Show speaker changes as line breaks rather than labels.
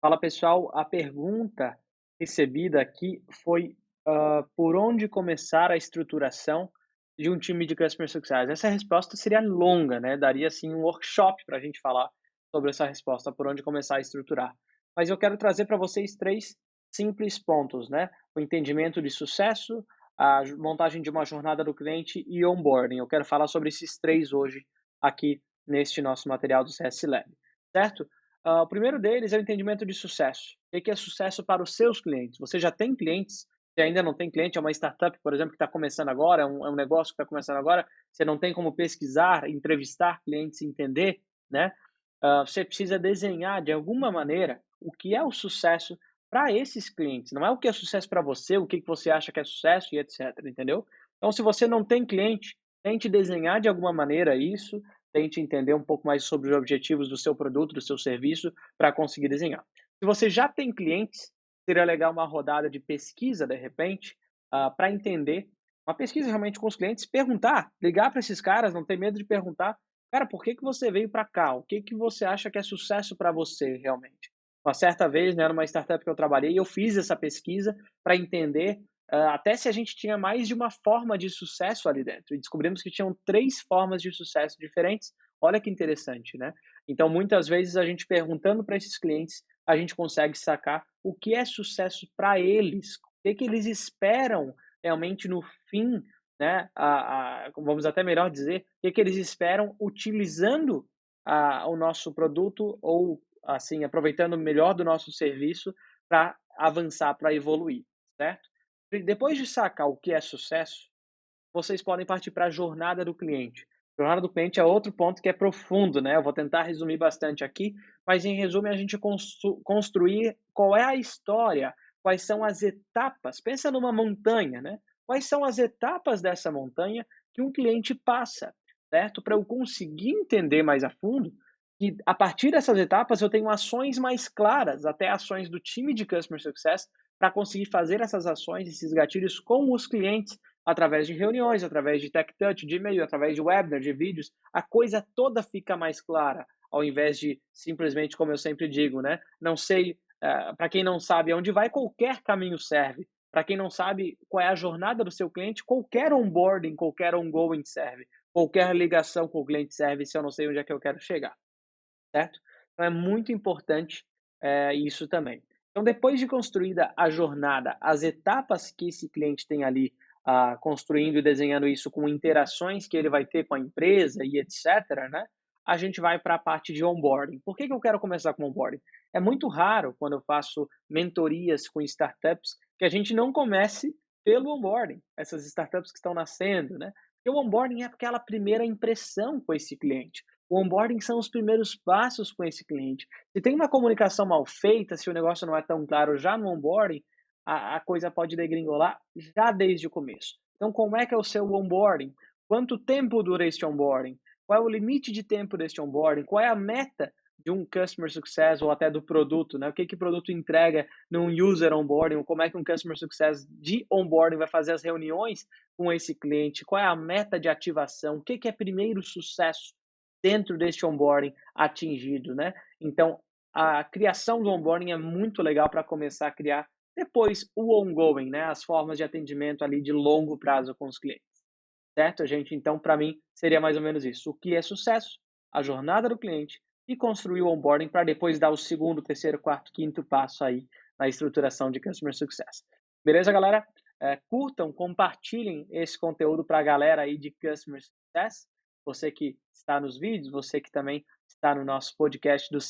Fala pessoal, a pergunta recebida aqui foi, hã, por onde começar a estruturação de um time de Customer Success? Essa resposta seria longa, né, daria assim um workshop para a gente falar sobre essa resposta, por onde começar a estruturar. Mas eu quero trazer para vocês 3 simples pontos, né, o entendimento de sucesso, a montagem de uma jornada do cliente e onboarding. Eu quero falar sobre esses 3 hoje aqui neste nosso material do CS Lab, certo? Hã, o primeiro deles é o entendimento de sucesso. O que é sucesso para os seus clientes? Você já tem clientes? Se ainda não tem cliente, é uma startup, por exemplo, que está começando agora, é um é um negócio que está começando agora, você não tem como pesquisar, entrevistar clientes entender, né, hã, você precisa desenhar de alguma maneira o que é o sucesso para esses clientes, não é o que é sucesso para você, o que que você acha que é sucesso e etcétera, entendeu? Então se você não tem cliente, tente desenhar de alguma maneira isso, tente entender um pouco mais sobre os objetivos do seu produto, do seu serviço, para conseguir desenhar. Se você já tem clientes, seria legal uma rodada de pesquisa, de repente, hã, para entender uma pesquisa realmente com os clientes, perguntar, ligar para esses caras, não ter medo de perguntar: "Cara, por que que você veio para cá? O que que você acha que é sucesso para você realmente?". Uma certa vez, né, numa startup que eu trabalhei, eu fiz essa pesquisa para entender, até se a gente tinha mais de uma forma de sucesso ali dentro, e descobrimos que tinham 3 formas de sucesso diferentes. Olha que interessante, né. Então muitas vezes a gente perguntando para esses clientes, a gente consegue sacar o que é sucesso para eles, o que que eles esperam realmente no fim, né, a a vamos até melhor dizer, o que que eles esperam utilizando a o nosso produto ou, assim, aproveitando melhor do nosso serviço para avançar, para evoluir, certo? Depois de sacar o que é sucesso, vocês podem partir para a jornada do cliente. Jornada do cliente é outro ponto que é profundo, né, eu vou tentar resumir bastante aqui, mas em resumo a gente constru construir qual é a história, quais são as etapas, pensa numa montanha, né, quais são as etapas dessa montanha que um cliente passa, certo? Para eu conseguir entender mais a fundo, e a partir dessas etapas eu tenho ações mais claras, até ações do time de Customer Success, para conseguir fazer essas ações, esses gatilhos com os clientes, através de reuniões, através de tech touch, de e-mail, através de webinar, de vídeos, a coisa toda fica mais clara, ao invés de simplesmente, como eu sempre digo, né, não sei, eh, para quem não sabe aonde vai, qualquer caminho serve. Para quem não sabe qual é a jornada do seu cliente, qualquer onboarding, qualquer ongoing serve. Qualquer ligação com o cliente serve se eu não sei onde é que eu quero chegar, certo? Então é muito importante, eh, isso também. Então depois de construída a jornada, as etapas que esse cliente tem ali, ah, construindo e desenhando isso com interações que ele vai ter com a empresa e etcétera, né, a gente vai para a parte de onboarding. Por que que eu quero começar com onboarding? É muito raro, quando eu faço mentorias com startups, que a gente não comece pelo onboarding, essas startups que estão nascendo, né. Porque o onboarding é aquela primeira impressão com esse cliente. O onboarding são os primeiros passos com esse cliente. Se tem uma comunicação mal feita, se o negócio não é tão claro já no onboarding, a a coisa pode degringolar já desde o começo. Então como é que é o seu onboarding? Quanto tempo dura este onboarding? Qual é o limite de tempo deste onboarding? Qual é a meta de um Customer Success ou até do produto, né, o que que o produto entrega num user onboarding, ou como é que um Customer Success de onboarding vai fazer as reuniões com esse cliente, qual é a meta de ativação, o que que é primeiro sucesso dentro deste onboarding atingido, né. Então, a criação do onboarding é muito legal para começar a criar depois o ongoing, né, as formas de atendimento ali de longo prazo com os clientes, certo, gente? Então para mim seria mais ou menos isso, o que é sucesso, a jornada do cliente e construir o onboarding para depois dar o segundo, terceiro, quarto, quinto passo aí na estruturação de Customer Success. Beleza, galera? Eh, curtam, compartilhem esse conteúdo para a galera aí de Customer Success, você que está nos vídeos, você que também está no nosso podcast do